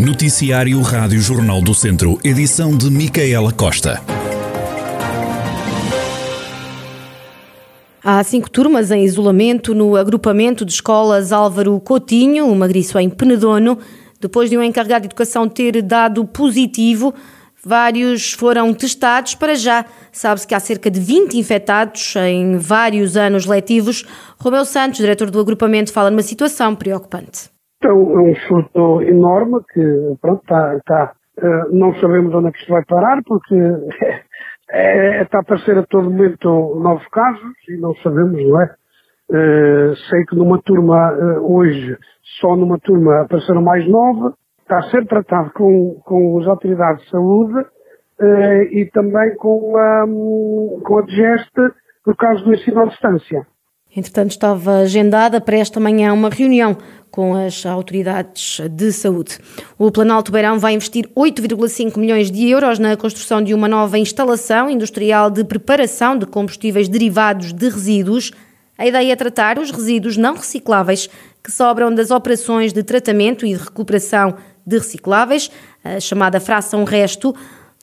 Noticiário Rádio Jornal do Centro, edição de Micaela Costa. Há cinco turmas em isolamento no agrupamento de escolas Álvaro Coutinho, uma griço em Penedono, depois de um encarregado de educação ter dado positivo. Vários foram testados. Para já, sabe-se que há cerca de 20 infectados em vários anos letivos. Romeu Santos, diretor do agrupamento, fala numa situação preocupante. É um, é um surto enorme que, pronto, está, uh, não sabemos onde é que isto vai parar, porque é, está a aparecer a todo momento novos casos e não sabemos, não é? Uh, sei que numa turma, uh, hoje, só numa turma apareceram mais nove, está a ser tratado com, com as autoridades de saúde e também com a, com a digeste por causa do ensino à distância. Entretanto, estava agendada para esta manhã uma reunião com as autoridades de saúde. O Planalto Beirão vai investir 8,5 milhões de euros na construção de uma nova instalação industrial de preparação de combustíveis derivados de resíduos. A ideia é tratar os resíduos não recicláveis que sobram das operações de tratamento e de recuperação de recicláveis, a chamada fração resto.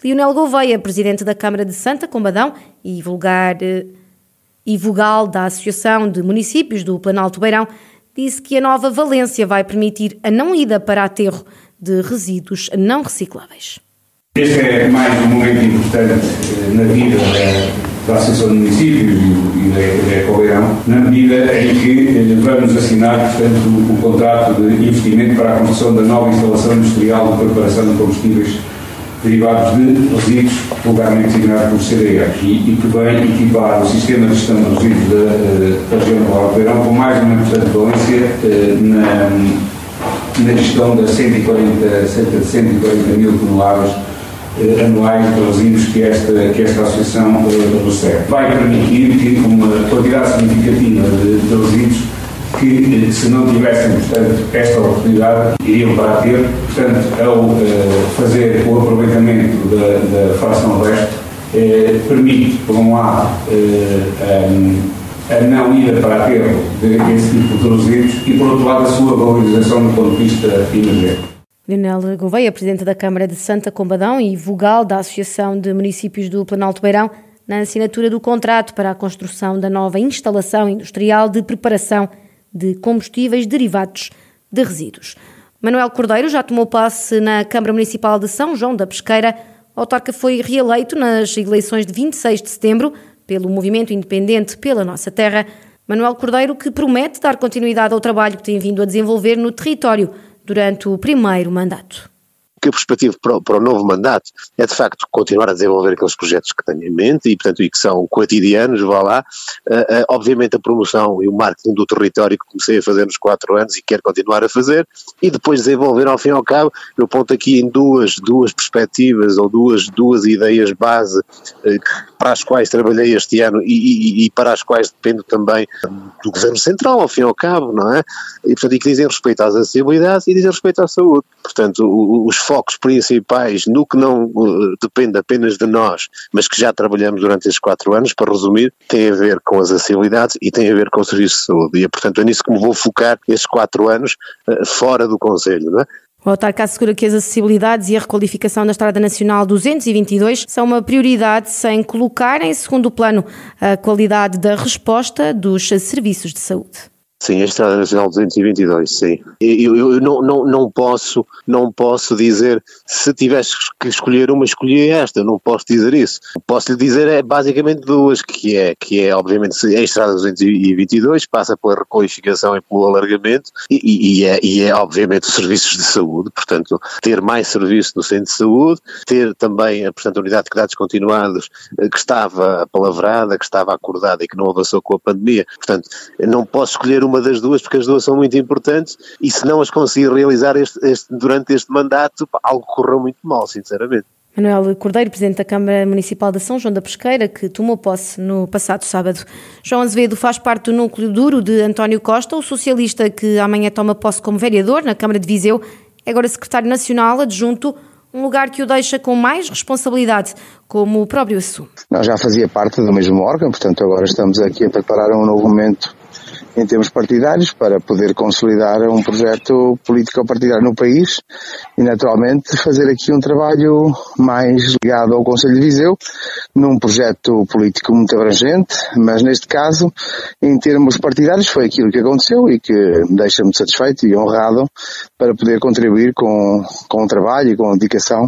Lionel Gouveia, presidente da Câmara de Santa Combadão e vulgar eh, e vogal da Associação de Municípios do Planalto Beirão, disse que a nova Valência vai permitir a não ida para aterro de resíduos não recicláveis. Este é mais um momento importante eh, na vida da, da Associação de Municípios e da, da Ecobeirão, na medida em que eh, vamos assinar, portanto, o, o contrato de investimento para a construção da nova instalação industrial de preparação de combustíveis derivados de resíduos, vulgarmente designado por CDR, e, e, que vem equipar o sistema de gestão de resíduos da, eh, da região do Val Beirão com mais uma importante valência eh, na, na gestão das 140, cerca de 140 mil toneladas eh, anuais de resíduos que esta, que esta associação recebe. Vai permitir que uma quantidade significativa de, de resíduos que, se não tivessem, portanto, esta oportunidade, iriam para ter. Portanto, ao uh, fazer o aproveitamento da, da fração resto, uh, permite, por um lado, um, a não ida para aterro desse tipo de resíduos e, por outro lado, a sua valorização do ponto de vista energético. Leonel Gouveia, Presidente da Câmara de Santa Combadão e vogal da Associação de Municípios do Planalto Beirão, na assinatura do contrato para a construção da nova instalação industrial de preparação de combustíveis derivados de resíduos. Manuel Cordeiro já tomou passe na Câmara Municipal de São João da Pesqueira. O autarca foi reeleito nas eleições de 26 de setembro pelo Movimento Independente pela Nossa Terra. Manuel Cordeiro que promete dar continuidade ao trabalho que tem vindo a desenvolver no território durante o primeiro mandato que a perspectiva para o, para o, novo mandato é de facto continuar a desenvolver aqueles projetos que tenho em mente e portanto e que são cotidianos, vá lá, uh, uh, obviamente a promoção e o marketing do território que comecei a fazer nos quatro anos e quero continuar a fazer e depois desenvolver ao fim e ao cabo, eu ponto aqui em duas, duas perspectivas ou duas, duas ideias base uh, para as quais trabalhei este ano e, e, e, para as quais dependo também do Governo Central, ao fim e ao cabo, não é? E, portanto, e que dizem respeito às acessibilidades e dizem respeito à saúde. Portanto, o, os focos principais no que não uh, depende apenas de nós, mas que já trabalhamos durante estes quatro anos, para resumir, tem a ver com as acessibilidades e tem a ver com o serviço de saúde. E, portanto, é nisso que me vou focar estes quatro anos uh, fora do Conselho, não é? O autarca assegura que as acessibilidades e a requalificação da Estrada Nacional 222 são uma prioridade sem colocar em segundo plano a qualidade da resposta dos serviços de saúde. Sim, a Estrada Nacional 222, sim. Eu, eu, eu não, não, não, posso, não posso dizer, se tivesse que escolher uma, escolhi esta, não posso dizer isso. Posso lhe dizer é basicamente duas, que é, que é obviamente a Estrada 222, passa pela requalificação e pelo alargamento, e, e, é, e é obviamente os serviços de saúde, portanto, ter mais serviço no centro de saúde, ter também, portanto, a unidade de cuidados continuados eh, que estava apalavrada, que estava acordada e que não avançou com a pandemia, portanto, não posso escolher uma das duas, porque as duas são muito importantes, e se não as conseguir realizar este, este, durante este mandato, algo correu muito mal, sinceramente. Manuel Cordeiro, Presidente da Câmara Municipal de São João da Pesqueira, que tomou posse no passado sábado. João Azevedo faz parte do núcleo duro de António Costa, o socialista que amanhã toma posse como vereador na Câmara de Viseu, é agora secretário nacional adjunto, um lugar que o deixa com mais responsabilidade, como o próprio assume. Não, já fazia parte do mesmo órgão, portanto agora estamos aqui a preparar um novo momento em termos partidários para poder consolidar um projeto político partidário no país e naturalmente fazer aqui um trabalho mais ligado ao Conselho de Viseu num projeto político muito abrangente, mas neste caso, em termos partidários, foi aquilo que aconteceu e que me deixa muito satisfeito e honrado para poder contribuir com, com o trabalho e com a dedicação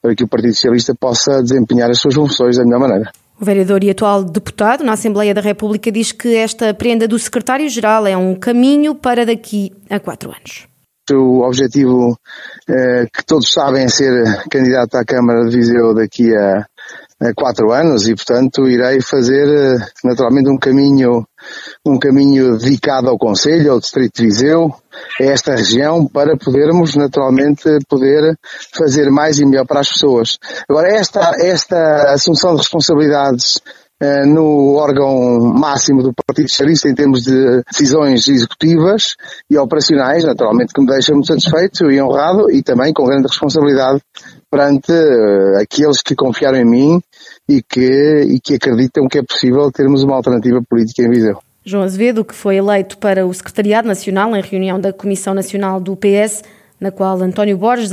para que o Partido Socialista possa desempenhar as suas funções da melhor maneira. O vereador e atual deputado na Assembleia da República diz que esta prenda do secretário-geral é um caminho para daqui a quatro anos. O objetivo eh, que todos sabem é ser candidato à Câmara de Viseu daqui a, a quatro anos e, portanto, irei fazer eh, naturalmente um caminho, um caminho dedicado ao Conselho, ao Distrito de Viseu, a esta região, para podermos naturalmente poder fazer mais e melhor para as pessoas. Agora, esta, esta assunção de responsabilidades eh, no órgão máximo do Partido Socialista em termos de decisões executivas e operacionais, naturalmente que me deixa muito satisfeito e honrado e também com grande responsabilidade perante uh, aqueles que confiaram em mim e que, e que acreditam que é possível termos uma alternativa política em Viseu. João Azevedo, que foi eleito para o Secretariado Nacional em reunião da Comissão Nacional do PS, na qual António Borges,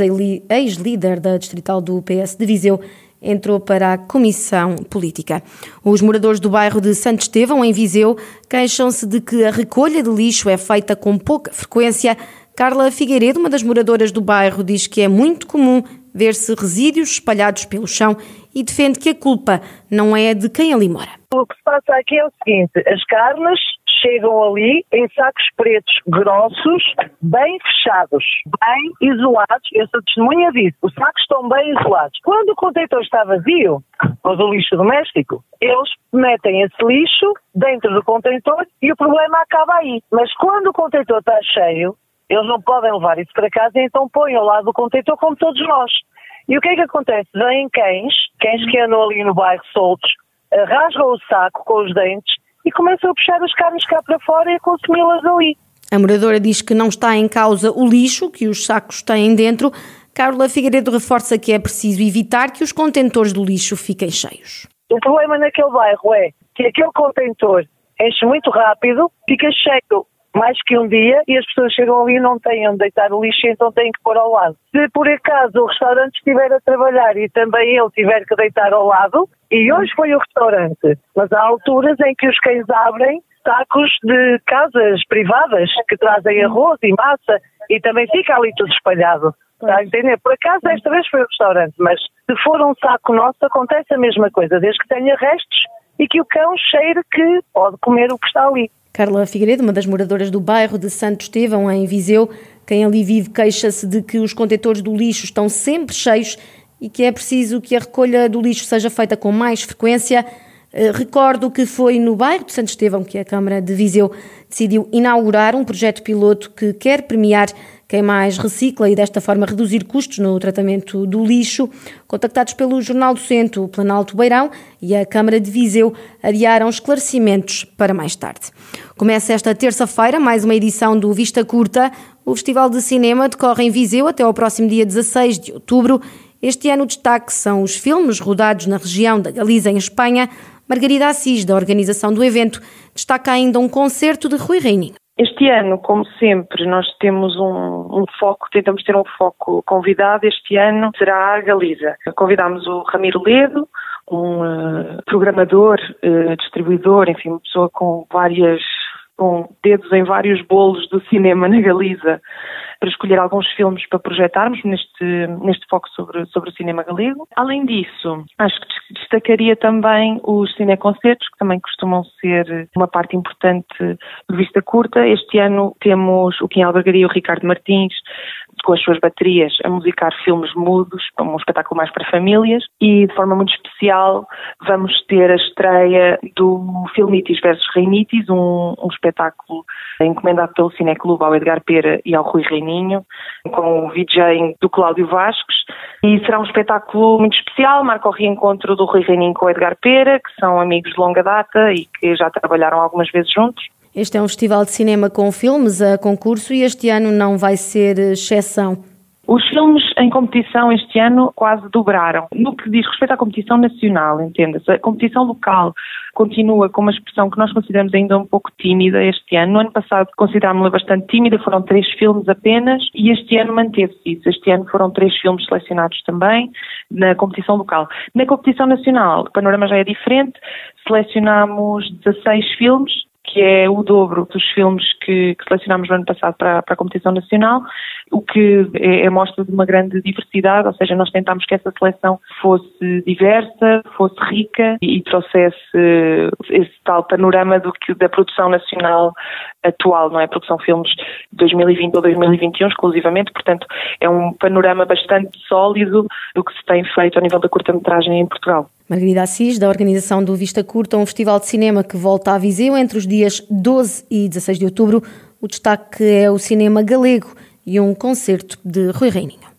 ex-líder da distrital do PS de Viseu, entrou para a Comissão Política. Os moradores do bairro de Santo Estevão, em Viseu, queixam-se de que a recolha de lixo é feita com pouca frequência. Carla Figueiredo, uma das moradoras do bairro, diz que é muito comum ver-se resíduos espalhados pelo chão e defende que a culpa não é de quem ali mora. O que se passa aqui é o seguinte: as carnes chegam ali em sacos pretos grossos, bem fechados, bem isolados. Eu sou testemunha disso. Os sacos estão bem isolados. Quando o contentor está vazio, ou do lixo doméstico, eles metem esse lixo dentro do contentor e o problema acaba aí. Mas quando o contentor está cheio, eles não podem levar isso para casa e então põem ao lado do contentor como todos nós. E o que é que acontece? Vêm cães, cães que andam ali no bairro soltos, rasgam o saco com os dentes e começam a puxar as carnes cá para fora e a consumi-las ali. A moradora diz que não está em causa o lixo que os sacos têm dentro. Carla Figueiredo reforça que é preciso evitar que os contentores do lixo fiquem cheios. O problema naquele bairro é que aquele contentor enche muito rápido, fica cheio mais que um dia e as pessoas chegam ali e não têm onde deitar o lixo, então têm que pôr ao lado. Se por acaso o restaurante estiver a trabalhar e também ele tiver que deitar ao lado, e hoje foi o restaurante, mas há alturas em que os cães abrem sacos de casas privadas que trazem arroz e massa e também fica ali tudo espalhado. Está a entender? Por acaso esta vez foi o restaurante, mas se for um saco nosso acontece a mesma coisa, desde que tenha restos e que o cão cheire que pode comer o que está ali. Carla Figueiredo, uma das moradoras do bairro de Santo Estevão, em Viseu, quem ali vive queixa-se de que os contentores do lixo estão sempre cheios e que é preciso que a recolha do lixo seja feita com mais frequência. Eh, recordo que foi no bairro de Santo Estevão que a Câmara de Viseu decidiu inaugurar um projeto piloto que quer premiar quem mais recicla e desta forma reduzir custos no tratamento do lixo. Contactados pelo Jornal do Centro, o Planalto Beirão e a Câmara de Viseu adiaram esclarecimentos para mais tarde. Começa esta terça-feira mais uma edição do Vista Curta. O Festival de Cinema decorre em Viseu até ao próximo dia 16 de outubro. Este ano o destaque são os filmes rodados na região da Galiza, em Espanha. Margarida Assis, da organização do evento, destaca ainda um concerto de Rui Reininho. Este ano, como sempre, nós temos um, um, foco, tentamos ter um foco convidado. Este ano será a Galiza. Convidámos o Ramiro Ledo, um uh, programador, uh, distribuidor, enfim, uma pessoa com várias com dedos em vários bolos do cinema na Galiza para escolher alguns filmes para projetarmos neste, neste foco sobre, sobre o cinema galego. Além disso, acho que destacaria também os cineconcertos, que também costumam ser uma parte importante de vista curta. Este ano temos o Kim Albergaria e o Ricardo Martins com as suas baterias a musicar filmes mudos, um espetáculo mais para famílias, e de forma muito especial vamos ter a estreia do Filmitis versus Reinitis, um, um espetáculo encomendado pelo Cineclube ao Edgar Pera e ao Rui Com o VJ do Cláudio Vasques, e será um espetáculo muito especial, marca o reencontro do Rui Reininho com o Edgar Pera, que são amigos de longa data e que já trabalharam algumas vezes juntos. Este é um festival de cinema com filmes a concurso e este ano não vai ser exceção. Os filmes em competição este ano quase dobraram. No que diz respeito à competição nacional, entenda-se, a competição local continua com uma expressão que nós consideramos ainda um pouco tímida este ano. No ano passado considerámos-la bastante tímida, foram três filmes apenas, e este ano manteve-se isso. Este ano foram três filmes selecionados também na competição local. Na competição nacional, o panorama já é diferente, selecionamos 16 filmes, que é o dobro dos filmes que, que selecionámos no ano passado para, para, a competição nacional, o que é, é, mostra de uma grande diversidade, ou seja, nós tentámos que essa seleção fosse diversa, fosse rica e, e trouxesse esse tal panorama do que da produção nacional atual, não é? Produção filmes de 2020 ou 2021 exclusivamente, portanto é um panorama bastante sólido do que se tem feito ao nível da curta-metragem em Portugal. Margarida Assis, da organização do Vista Curta, um festival de cinema que volta a Viseu entre os dias 12 e 16 de outubro. O destaque é o cinema galego e um concerto de Rui Reininho.